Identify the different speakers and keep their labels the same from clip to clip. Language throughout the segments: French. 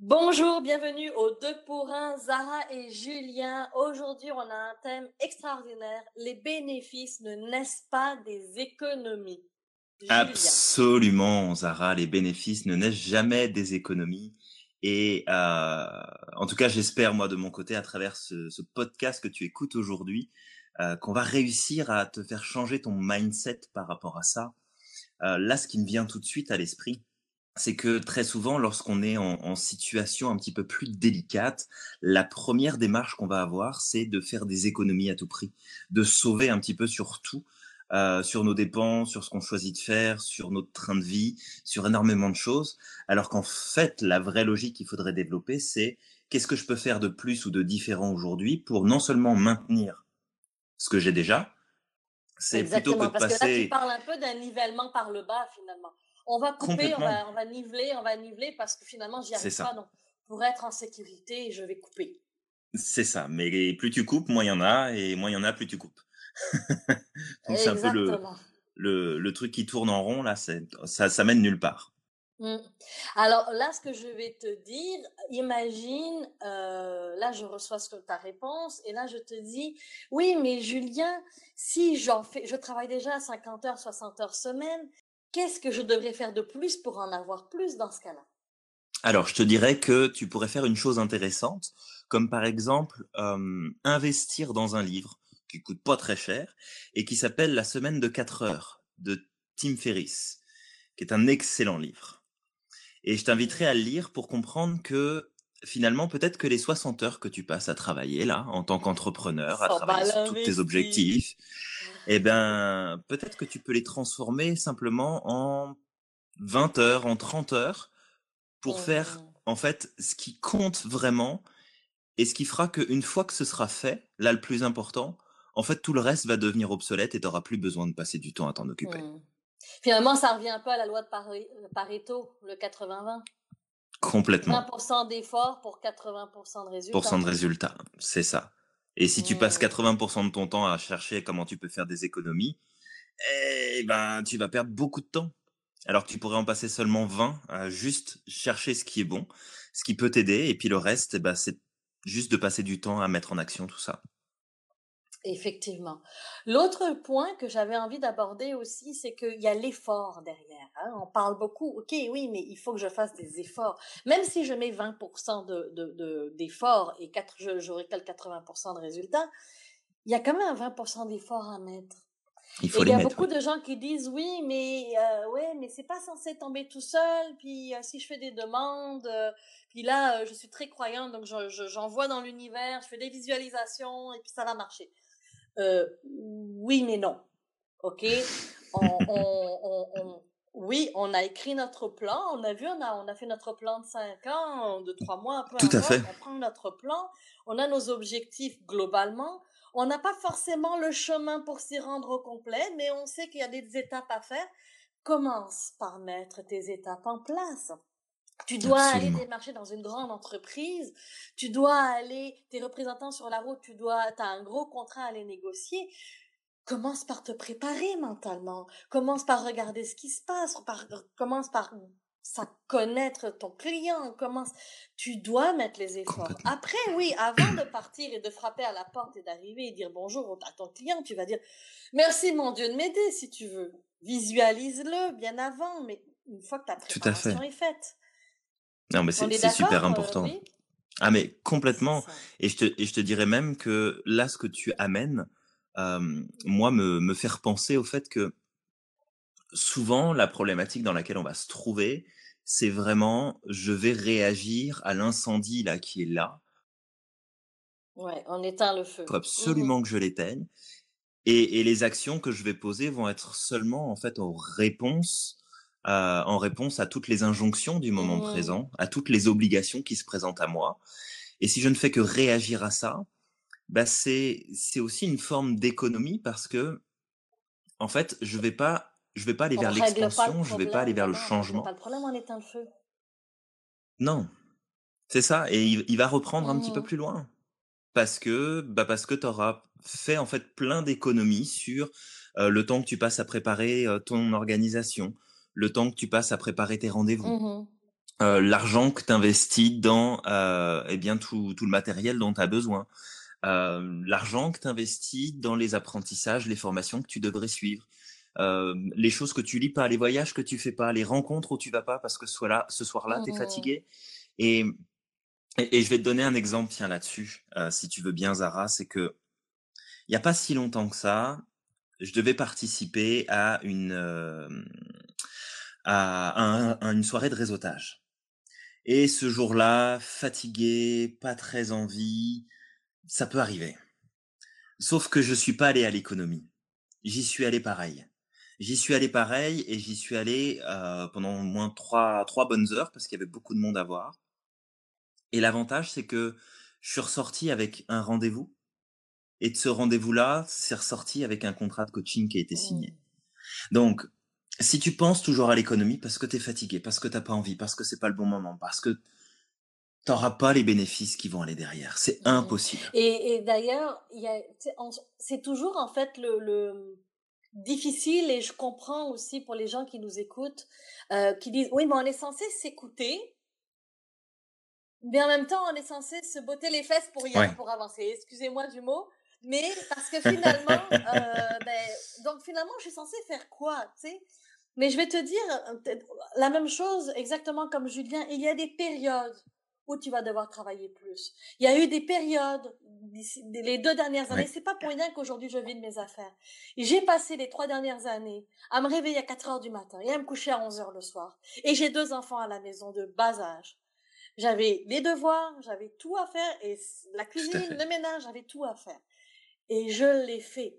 Speaker 1: Bonjour, bienvenue aux deux pour un, Zara et Julien. Aujourd'hui, on a un thème extraordinaire. Les bénéfices ne naissent pas des économies.
Speaker 2: Absolument, Zara, les bénéfices ne naissent jamais des économies. Et euh, en tout cas, j'espère, moi, de mon côté, à travers ce, ce podcast que tu écoutes aujourd'hui, euh, qu'on va réussir à te faire changer ton mindset par rapport à ça. Euh, là, ce qui me vient tout de suite à l'esprit, c'est que très souvent, lorsqu'on est en, en, situation un petit peu plus délicate, la première démarche qu'on va avoir, c'est de faire des économies à tout prix, de sauver un petit peu sur tout, euh, sur nos dépenses, sur ce qu'on choisit de faire, sur notre train de vie, sur énormément de choses. Alors qu'en fait, la vraie logique qu'il faudrait développer, c'est qu'est-ce que je peux faire de plus ou de différent aujourd'hui pour non seulement maintenir ce que j'ai déjà, c'est plutôt que de
Speaker 1: parce
Speaker 2: passer...
Speaker 1: que là, tu parles un peu d'un nivellement par le bas, finalement on va couper, on va, on va, niveler, on va niveler parce que finalement, j'y arrive pas. Donc, pour être en sécurité, je vais couper.
Speaker 2: C'est ça. Mais plus tu coupes, moins il y en a, et moins il y en a, plus tu coupes. Donc, c'est un peu le, le, le, truc qui tourne en rond, là, ça, ça mène nulle part.
Speaker 1: Mmh. Alors là, ce que je vais te dire, imagine, euh, là je reçois ta réponse et là je te dis, oui, mais Julien, si j'en fais, je travaille déjà à 50 heures, 60 heures semaine, Qu'est-ce que je devrais faire de plus pour en avoir plus dans ce cas-là?
Speaker 2: Alors, je te dirais que tu pourrais faire une chose intéressante, comme par exemple euh, investir dans un livre qui coûte pas très cher et qui s'appelle La semaine de 4 heures de Tim Ferriss, qui est un excellent livre. Et je t'inviterai à le lire pour comprendre que finalement, peut-être que les 60 heures que tu passes à travailler là, en tant qu'entrepreneur, à travailler sur tous tes objectifs, eh ben, peut-être que tu peux les transformer simplement en 20 heures, en 30 heures, pour faire, mmh. en fait, ce qui compte vraiment et ce qui fera qu'une fois que ce sera fait, là, le plus important, en fait, tout le reste va devenir obsolète et tu n'auras plus besoin de passer du temps à t'en occuper. Mmh.
Speaker 1: Finalement, ça revient un peu à la loi de Pareto, le 80-20.
Speaker 2: Complètement.
Speaker 1: 20% d'efforts pour 80% de résultats.
Speaker 2: Pour de résultats, c'est ça. Et si tu passes 80% de ton temps à chercher comment tu peux faire des économies, eh ben, tu vas perdre beaucoup de temps. Alors que tu pourrais en passer seulement 20 à juste chercher ce qui est bon, ce qui peut t'aider, et puis le reste, eh ben, c'est juste de passer du temps à mettre en action tout ça.
Speaker 1: Effectivement. L'autre point que j'avais envie d'aborder aussi, c'est qu'il y a l'effort derrière. Hein. On parle beaucoup, ok, oui, mais il faut que je fasse des efforts. Même si je mets 20% d'efforts de, de, et j'aurai que 80% de résultats, il y a quand même 20% d'efforts à mettre.
Speaker 2: Il faut
Speaker 1: et
Speaker 2: les
Speaker 1: y a
Speaker 2: mettre,
Speaker 1: beaucoup
Speaker 2: oui.
Speaker 1: de gens qui disent oui, mais euh, ouais, mais c'est pas censé tomber tout seul. Puis euh, si je fais des demandes, euh, puis là, je suis très croyante, donc j'envoie je, dans l'univers, je fais des visualisations et puis ça va marcher. Euh, oui, mais non. OK? On, on, on, oui, on a écrit notre plan. On a vu, on a, on a fait notre plan de cinq ans, de trois mois, peu
Speaker 2: Tout à fait.
Speaker 1: On prend notre plan. On a nos objectifs globalement. On n'a pas forcément le chemin pour s'y rendre au complet, mais on sait qu'il y a des étapes à faire. Commence par mettre tes étapes en place. Tu dois
Speaker 2: Absolument.
Speaker 1: aller démarcher dans une grande entreprise, tu dois aller, tes représentants sur la route, tu dois, as un gros contrat à aller négocier. Commence par te préparer mentalement. Commence par regarder ce qui se passe. Par, commence par ça connaître ton client. Commence. Tu dois mettre les efforts. Après, oui, avant de partir et de frapper à la porte et d'arriver et dire bonjour à ton client, tu vas dire merci mon Dieu de m'aider si tu veux. Visualise-le bien avant, mais une fois que ta préparation est faite.
Speaker 2: Non, mais c'est super important.
Speaker 1: Euh, oui
Speaker 2: ah, mais complètement. Et je, te, et je te dirais même que là, ce que tu amènes, euh, moi, me, me faire penser au fait que souvent, la problématique dans laquelle on va se trouver, c'est vraiment, je vais réagir à l'incendie là qui est là.
Speaker 1: Ouais, on éteint le feu.
Speaker 2: Il faut absolument mmh. que je l'éteigne. Et, et les actions que je vais poser vont être seulement en fait aux réponses euh, en réponse à toutes les injonctions du moment
Speaker 1: Mmh.
Speaker 2: présent, à toutes les obligations qui se présentent à moi. Et si je ne fais que réagir à ça, bah c'est c'est aussi une forme d'économie parce que en fait, je vais pas je vais pas aller
Speaker 1: On
Speaker 2: vers
Speaker 1: pas le
Speaker 2: l'expansion, je vais pas aller vers le
Speaker 1: Non,
Speaker 2: changement.
Speaker 1: pas le problème, on éteint le feu.
Speaker 2: Non, c'est ça. Et il, il va reprendre un petit peu
Speaker 1: Mmh.
Speaker 2: plus loin parce que bah parce que tu auras fait en fait plein d'économies sur euh, le temps que tu passes à préparer euh, ton organisation, le temps que tu passes à préparer tes rendez-vous.
Speaker 1: Mmh
Speaker 2: euh, l'argent que tu investis dans euh, eh bien tout, tout le matériel dont tu as besoin, euh, l'argent que tu investis dans les apprentissages, les formations que tu devrais suivre, euh, les choses que tu lis pas, les voyages que tu fais pas, les rencontres où tu vas pas parce que ce, là, ce soir-là, tu es
Speaker 1: Mmh
Speaker 2: fatigué. Et, et, et, je vais te donner un exemple tiens là-dessus, si tu veux bien Zara, c'est que il n'y a pas si longtemps que ça, je devais participer à une, à, un, à une soirée de réseautage. Et ce jour-là, fatigué, pas très envie, ça peut arriver. Sauf que je suis pas allé à l'économie. J'y suis allé pareil. J'y suis allé pareil et j'y suis allé euh, pendant au moins trois, trois bonnes heures parce qu'il y avait beaucoup de monde à voir. Et l'avantage, c'est que je suis ressorti avec un rendez-vous. Et de ce rendez-vous-là, c'est ressorti avec un contrat de coaching qui a été signé.
Speaker 1: Mmh.
Speaker 2: Donc, si tu penses toujours à l'économie parce que tu es fatigué, parce que t'as pas envie, parce que c'est pas le bon moment, parce que t'auras pas les bénéfices qui vont aller derrière. C'est
Speaker 1: Mmh.
Speaker 2: impossible.
Speaker 1: Et, et d'ailleurs, c'est toujours en fait le, le difficile et je comprends aussi pour les gens qui nous écoutent, euh, qui disent oui, mais on est censé s'écouter, mais en même temps, on est censé se botter les fesses pour y
Speaker 2: Ouais.
Speaker 1: pour avancer. Excusez-moi du mot, mais parce que finalement, euh, ben, donc finalement, je suis censée faire quoi, tu sais? Mais je vais te dire euh, la même chose, exactement comme Julien. Il y a des périodes où tu vas devoir travailler plus. Il y a eu des périodes, les deux dernières années,
Speaker 2: Ouais.
Speaker 1: c'est pas pour rien qu'aujourd'hui je vide mes affaires. J'ai passé les trois dernières années à me réveiller à 4 heures du matin et à me coucher à 11 heures le soir. Et j'ai deux enfants à la maison de bas âge. J'avais les devoirs, j'avais tout à faire et la cuisine, le ménage, j'avais tout à faire. Et je l'ai fait.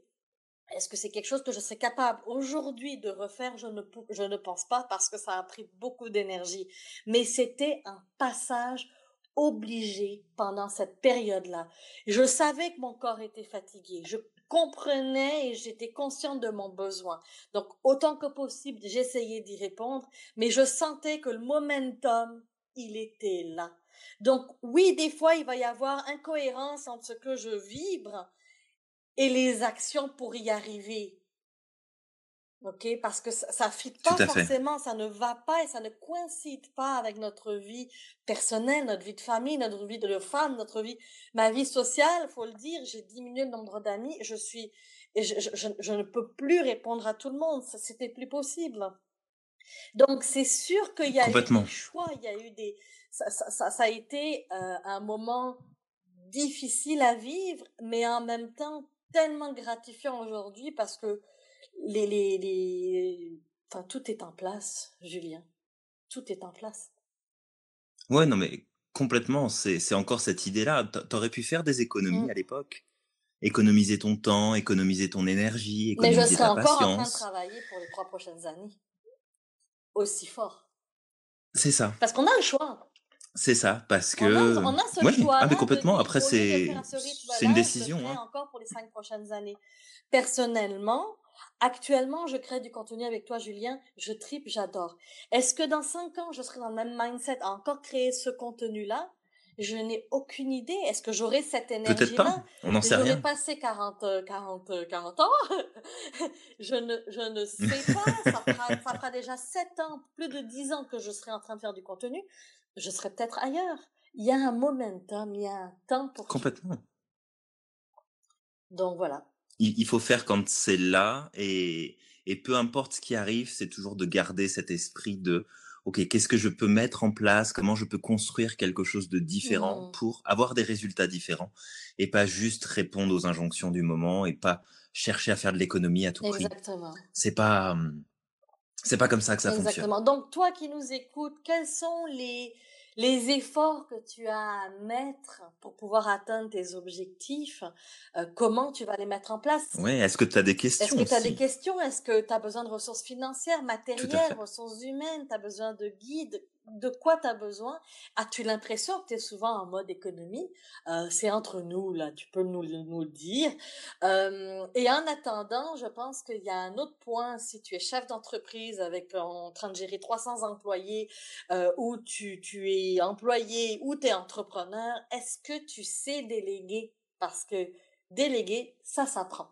Speaker 1: Est-ce que c'est quelque chose que je serais capable aujourd'hui de refaire? Je ne, je ne pense pas parce que ça a pris beaucoup d'énergie. Mais c'était un passage obligé pendant cette période-là. Je savais que mon corps était fatigué. Je comprenais et j'étais consciente de mon besoin. Donc, autant que possible, j'essayais d'y répondre, mais je sentais que le momentum, il était là. Donc, oui, des fois, il va y avoir incohérence entre ce que je vibre et les actions pour y arriver. OK? Parce que ça, ça fit pas
Speaker 2: fait.
Speaker 1: forcément, ça ne va pas et ça ne coïncide pas avec notre vie personnelle, notre vie de famille, notre vie de femme, notre vie, ma vie sociale, faut le dire, j'ai diminué le nombre d'amis, je suis, et je, je, je, je ne peux plus répondre à tout le monde, c'était plus possible. Donc, c'est sûr qu'il y a eu des choix, il y a eu des, ça, ça, ça, ça a été euh, un moment difficile à vivre, mais en même temps tellement gratifiant aujourd'hui parce que les, les, les, enfin, tout est en place, Julien. Tout est en place.
Speaker 2: Ouais, non, mais complètement. C'est, encore cette idée-là. T'a- T'aurais pu faire des économies
Speaker 1: Mm.
Speaker 2: à l'époque. Économiser ton temps, économiser ton énergie,
Speaker 1: Mais je
Speaker 2: économiser
Speaker 1: serai
Speaker 2: ta
Speaker 1: encore en train de travailler pour les trois prochaines années. Aussi fort.
Speaker 2: C'est ça.
Speaker 1: Parce qu'on a le choix.
Speaker 2: C'est ça. Parce que.
Speaker 1: on a ce
Speaker 2: Ouais, ah, mais complètement. Après, c'est,
Speaker 1: ce
Speaker 2: c'est une décision. Hein.
Speaker 1: encore pour les cinq prochaines années. Personnellement, actuellement, je crée du contenu avec toi, Julien. Je tripe, j'adore. Est-ce que dans cinq ans, je serai dans le même mindset à encore créer ce contenu-là? Je n'ai aucune idée. Est-ce que j'aurai cette
Speaker 2: Peut-être pas. On n'en sait rien.
Speaker 1: passé 40, euh, 40, euh, 40 ans? je ne, je ne sais pas. Ça fera, ça fera déjà 7 ans, plus de 10 ans que je serai en train de faire du contenu. Je serai peut-être ailleurs. Il y a un momentum, il y a un temps pour tout.
Speaker 2: Complètement.
Speaker 1: Donc voilà.
Speaker 2: Il, il faut faire quand c'est là et, et peu importe ce qui arrive, c'est toujours de garder cet esprit de OK, qu'est-ce que je peux mettre en place, comment je peux construire quelque chose de différent
Speaker 1: Mhm.
Speaker 2: pour avoir des résultats différents et pas juste répondre aux injonctions du moment et pas chercher à faire de l'économie à tout prix.
Speaker 1: Exactement.
Speaker 2: C'est pas hum, c'est pas comme ça que ça fonctionne.
Speaker 1: Exactement. Donc, toi qui nous écoutes, quels sont les, les efforts que tu as à mettre pour pouvoir atteindre tes objectifs? Euh, comment tu vas les mettre en place?
Speaker 2: Ouais, est-ce que tu as des
Speaker 1: Est-ce
Speaker 2: questions
Speaker 1: que tu as des questions? Est-ce que tu as besoin de ressources financières, matérielles, ressources humaines? Tu as besoin de guides? De quoi tu as besoin? As-tu l'impression que tu es souvent en mode économie? Euh, c'est entre nous, là, tu peux nous, le- nous le dire. Euh, et en attendant, je pense qu'il y a un autre point, si tu es chef d'entreprise avec en train de gérer 300 employés, euh, ou tu, tu es employé, ou tu es entrepreneur, est-ce que tu sais déléguer? Parce que déléguer, ça s'apprend.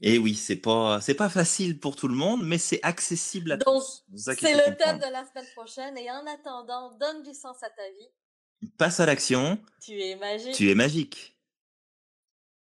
Speaker 2: Et oui, c'est pas c'est pas facile pour tout le monde, mais c'est accessible à
Speaker 1: Donc,
Speaker 2: tous. C'est
Speaker 1: le thème de la semaine prochaine et en attendant, donne du sens à ta vie.
Speaker 2: Passe à l'action,
Speaker 1: Tu es magique.
Speaker 2: tu es magique.